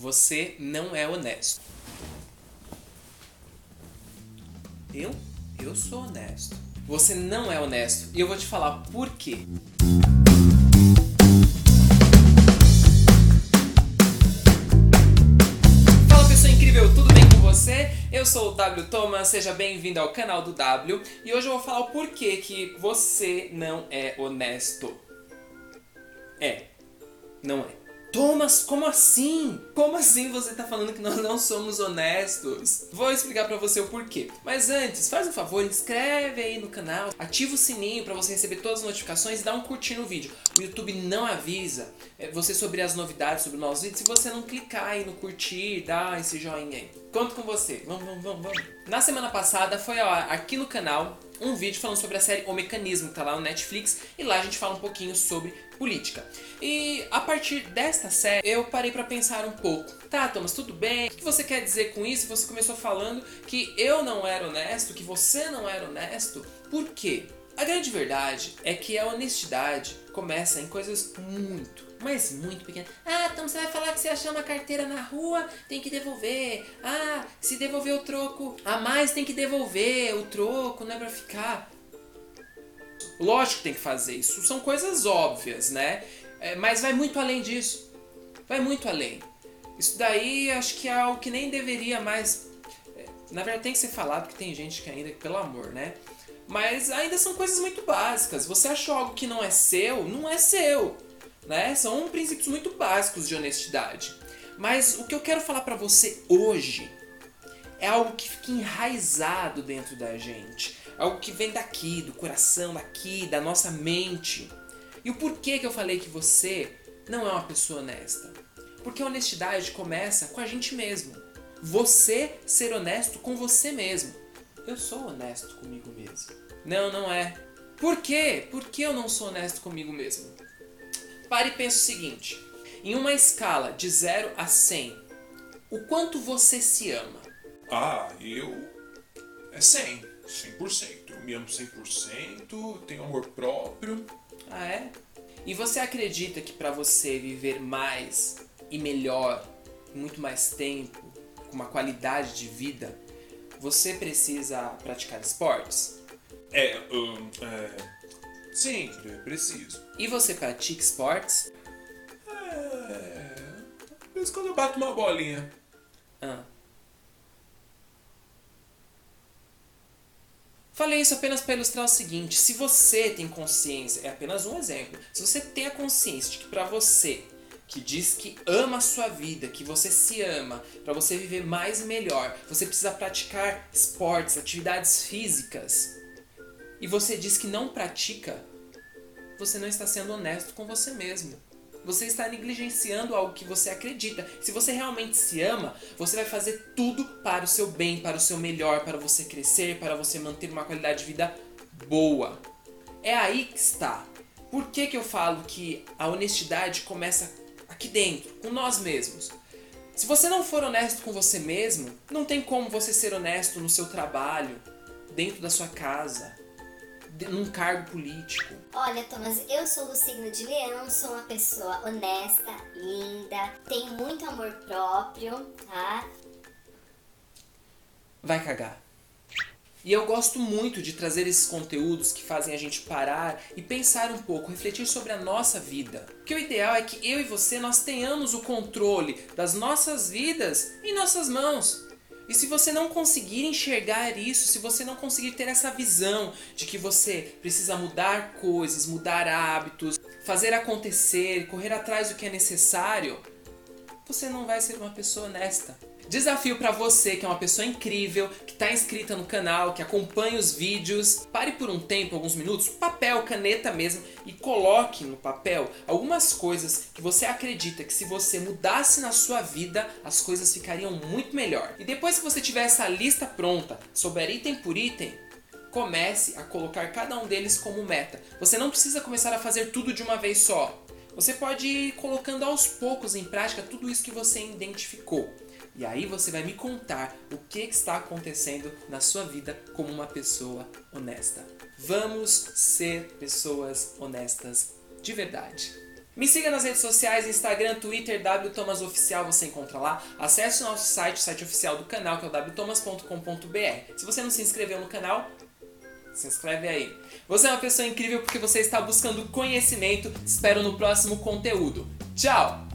Você não é honesto. Eu? Eu sou honesto. Você não é honesto. E eu vou te falar por quê. Fala pessoa incrível, tudo bem com você? Eu sou o W Thomas, seja bem-vindo ao canal do W e hoje eu vou falar o porquê que você não é honesto. É, não é. Thomas, como assim? Como assim você tá falando que nós não somos honestos? Vou explicar pra você o porquê. Mas antes, faz um favor, inscreve aí no canal, ativa o sininho pra você receber todas as notificações e dá um curtir no vídeo. O YouTube não avisa é, você sobre as novidades, sobre novos vídeos, se você não clicar aí no curtir, dá esse joinha aí. Conto com você. Vamos, vamos, vamos, vamos. Na semana passada foi ó, aqui no canal um vídeo falando sobre a série O Mecanismo, que tá lá no Netflix, e lá a gente fala um pouquinho sobre política. E a partir desta série, eu parei para pensar um pouco. Tá, Thomas, tudo bem? O que você quer dizer com isso? Você começou falando que eu não era honesto, que você não era honesto. Por quê? A grande verdade é que a honestidade começa em coisas muito, mas muito pequenas. Ah, então você vai falar que você achou uma carteira na rua, tem que devolver. Ah, se devolver o troco a mais, tem que devolver o troco, não é pra ficar. Lógico que tem que fazer isso, são coisas óbvias, né? É, mas vai muito além disso. Vai muito além. Isso daí acho que é algo que nem deveria mais. É, na verdade tem que ser falado que tem gente que ainda, pelo amor, né? Mas ainda são coisas muito básicas. Você achou algo que não é seu, não é seu. Né? São princípios muito básicos de honestidade. Mas o que eu quero falar para você hoje é algo que fica enraizado dentro da gente. Algo que vem daqui, do coração, daqui, da nossa mente. E o porquê que eu falei que você não é uma pessoa honesta? Porque a honestidade começa com a gente mesmo. Você ser honesto com você mesmo. Eu sou honesto comigo mesmo. Não, não é. Por quê? Por que eu não sou honesto comigo mesmo? Pare e pense o seguinte: em uma escala de 0 a 100, o quanto você se ama? Ah, eu. É 100. 100%. Eu me amo 100%, tenho amor próprio. Ah, é? E você acredita que para você viver mais e melhor, muito mais tempo, com uma qualidade de vida, você precisa praticar esportes? É, um, é. Sim, preciso. E você pratica esportes? É. Talvez quando eu bato uma bolinha. Ah. Falei isso apenas para ilustrar o seguinte: se você tem consciência, é apenas um exemplo. Se você tem a consciência de que para você, que diz que ama a sua vida, que você se ama, para você viver mais e melhor, você precisa praticar esportes, atividades físicas, e você diz que não pratica, você não está sendo honesto com você mesmo. Você está negligenciando algo que você acredita. Se você realmente se ama, você vai fazer tudo para o seu bem, para o seu melhor, para você crescer, para você manter uma qualidade de vida boa. É aí que está. Por que, que eu falo que a honestidade começa aqui dentro, com nós mesmos? Se você não for honesto com você mesmo, não tem como você ser honesto no seu trabalho, dentro da sua casa, num cargo político. Olha, Thomas, eu sou do signo de Leão, sou uma pessoa honesta, linda, tenho muito amor próprio, tá? Vai cagar. E eu gosto muito de trazer esses conteúdos que fazem a gente parar e pensar um pouco, refletir sobre a nossa vida. Porque o ideal é que eu e você nós tenhamos o controle das nossas vidas em nossas mãos. E se você não conseguir enxergar isso, se você não conseguir ter essa visão de que você precisa mudar coisas, mudar hábitos, fazer acontecer, correr atrás do que é necessário, você não vai ser uma pessoa honesta. Desafio para você que é uma pessoa incrível, que está inscrita no canal, que acompanha os vídeos. Pare por um tempo, alguns minutos, papel, caneta mesmo, e coloque no papel algumas coisas que você acredita que se você mudasse na sua vida, as coisas ficariam muito melhor. E depois que você tiver essa lista pronta, souber item por item, comece a colocar cada um deles como meta. Você não precisa começar a fazer tudo de uma vez só. Você pode ir colocando aos poucos em prática tudo isso que você identificou. E aí você vai me contar o que está acontecendo na sua vida como uma pessoa honesta. Vamos ser pessoas honestas de verdade. Me siga nas redes sociais, Instagram, Twitter, wtomasoficial, você encontra lá. Acesse o nosso site, o site oficial do canal, que é o wtomas.com.br. Se você não se inscreveu no canal, se inscreve aí. Você é uma pessoa incrível porque você está buscando conhecimento. Espero no próximo conteúdo. Tchau!